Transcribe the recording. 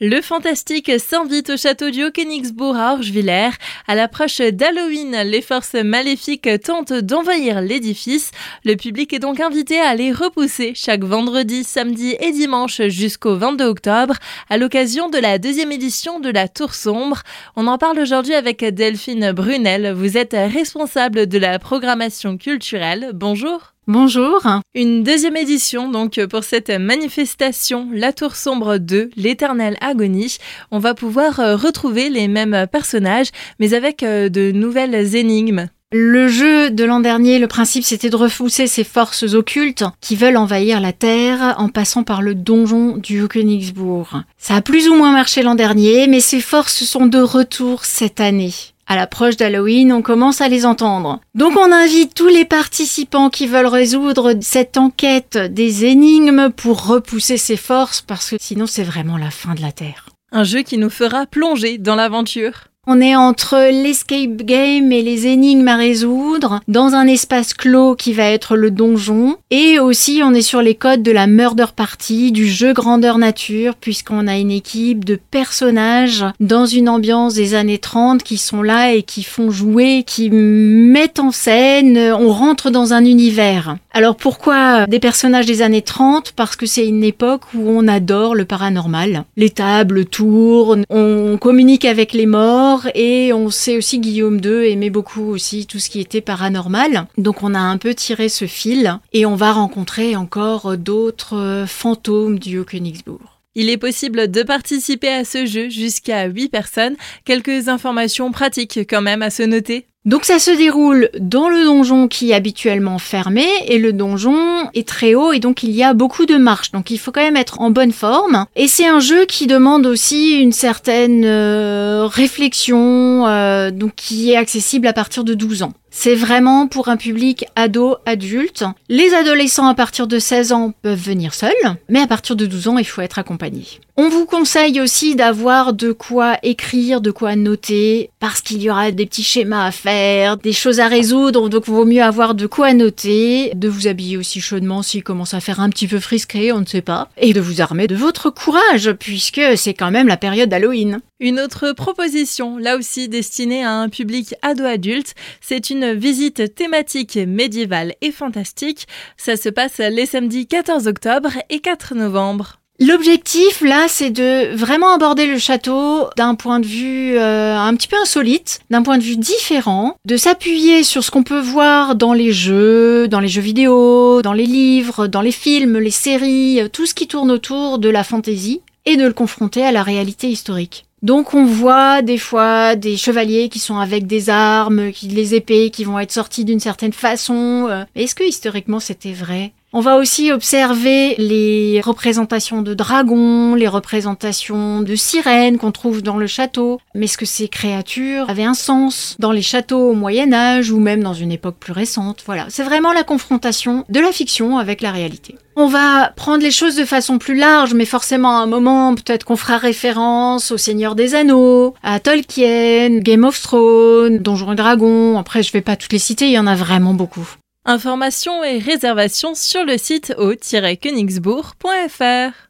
Le fantastique s'invite au château du Haut-Königsbourg à Orgevillers. À l'approche d'Halloween, les forces maléfiques tentent d'envahir l'édifice. Le public est donc invité à les repousser chaque vendredi, samedi et dimanche jusqu'au 22 octobre à l'occasion de la deuxième édition de la Tour Sombre. On en parle aujourd'hui avec Delphine Brunel. Vous êtes responsable de la programmation culturelle. Bonjour. Bonjour. Une deuxième édition donc pour cette manifestation La Tour Sombre 2, l'éternelle agonie. On va pouvoir euh, retrouver les mêmes personnages mais avec euh, de nouvelles énigmes. Le jeu de l'an dernier, le principe c'était de repousser ces forces occultes qui veulent envahir la Terre en passant par le donjon du Königsbourg. Ça a plus ou moins marché l'an dernier, mais ces forces sont de retour cette année. À l'approche d'Halloween, on commence à les entendre. Donc on invite tous les participants qui veulent résoudre cette enquête des énigmes pour repousser ces forces parce que sinon c'est vraiment la fin de la Terre. Un jeu qui nous fera plonger dans l'aventure. On est entre l'escape game et les énigmes à résoudre dans un espace clos qui va être le donjon. Et aussi, on est sur les codes de la murder party, du jeu grandeur nature, puisqu'on a une équipe de personnages dans une ambiance des années 30 qui sont là et qui font jouer, qui mettent en scène. On rentre dans un univers. Alors pourquoi des personnages des années 30 Parce que c'est une époque où on adore le paranormal. Les tables tournent, on communique avec les morts et on sait aussi Guillaume II aimait beaucoup aussi tout ce qui était paranormal. Donc on a un peu tiré ce fil et on va rencontrer encore d'autres fantômes du Haut-Königsbourg. Il est possible de participer à ce jeu jusqu'à 8 personnes. Quelques informations pratiques quand même à se noter. Donc ça se déroule dans le donjon qui est habituellement fermé et le donjon est très haut et donc il y a beaucoup de marches. Donc il faut quand même être en bonne forme. Et c'est un jeu qui demande aussi une certaine euh, réflexion, euh, donc qui est accessible à partir de 12 ans. C'est vraiment pour un public ado-adulte. Les adolescents à partir de 16 ans peuvent venir seuls, mais à partir de 12 ans, il faut être accompagné. On vous conseille aussi d'avoir de quoi écrire, de quoi noter, parce qu'il y aura des petits schémas à faire, des choses à résoudre, donc vaut mieux avoir de quoi noter, de vous habiller aussi chaudement s'il commence à faire un petit peu frisqué, on ne sait pas, et de vous armer de votre courage, puisque c'est quand même la période d'Halloween. Une autre proposition, là aussi destinée à un public ado-adulte, c'est une visite thématique médiévale et fantastique. Ça se passe les samedis 14 octobre et 4 novembre. L'objectif là, c'est de vraiment aborder le château d'un point de vue euh, un petit peu insolite, d'un point de vue différent, de s'appuyer sur ce qu'on peut voir dans les jeux, dans les jeux vidéo, dans les livres, dans les films, les séries, tout ce qui tourne autour de la fantaisie, et de le confronter à la réalité historique. Donc on voit des fois des chevaliers qui sont avec des armes, qui les épées qui vont être sorties d'une certaine façon. Euh, est-ce que historiquement c'était vrai? On va aussi observer les représentations de dragons, les représentations de sirènes qu'on trouve dans le château. Mais est-ce que ces créatures avaient un sens dans les châteaux au Moyen Âge ou même dans une époque plus récente? Voilà, c'est vraiment la confrontation de la fiction avec la réalité. On va prendre les choses de façon plus large, mais forcément à un moment, peut-être qu'on fera référence au Seigneur des Anneaux, à Tolkien, Game of Thrones, Donjons et Dragons. Après, je vais pas toutes les citer, il y en a vraiment beaucoup. Informations et réservations sur le site au-königsbourg.fr.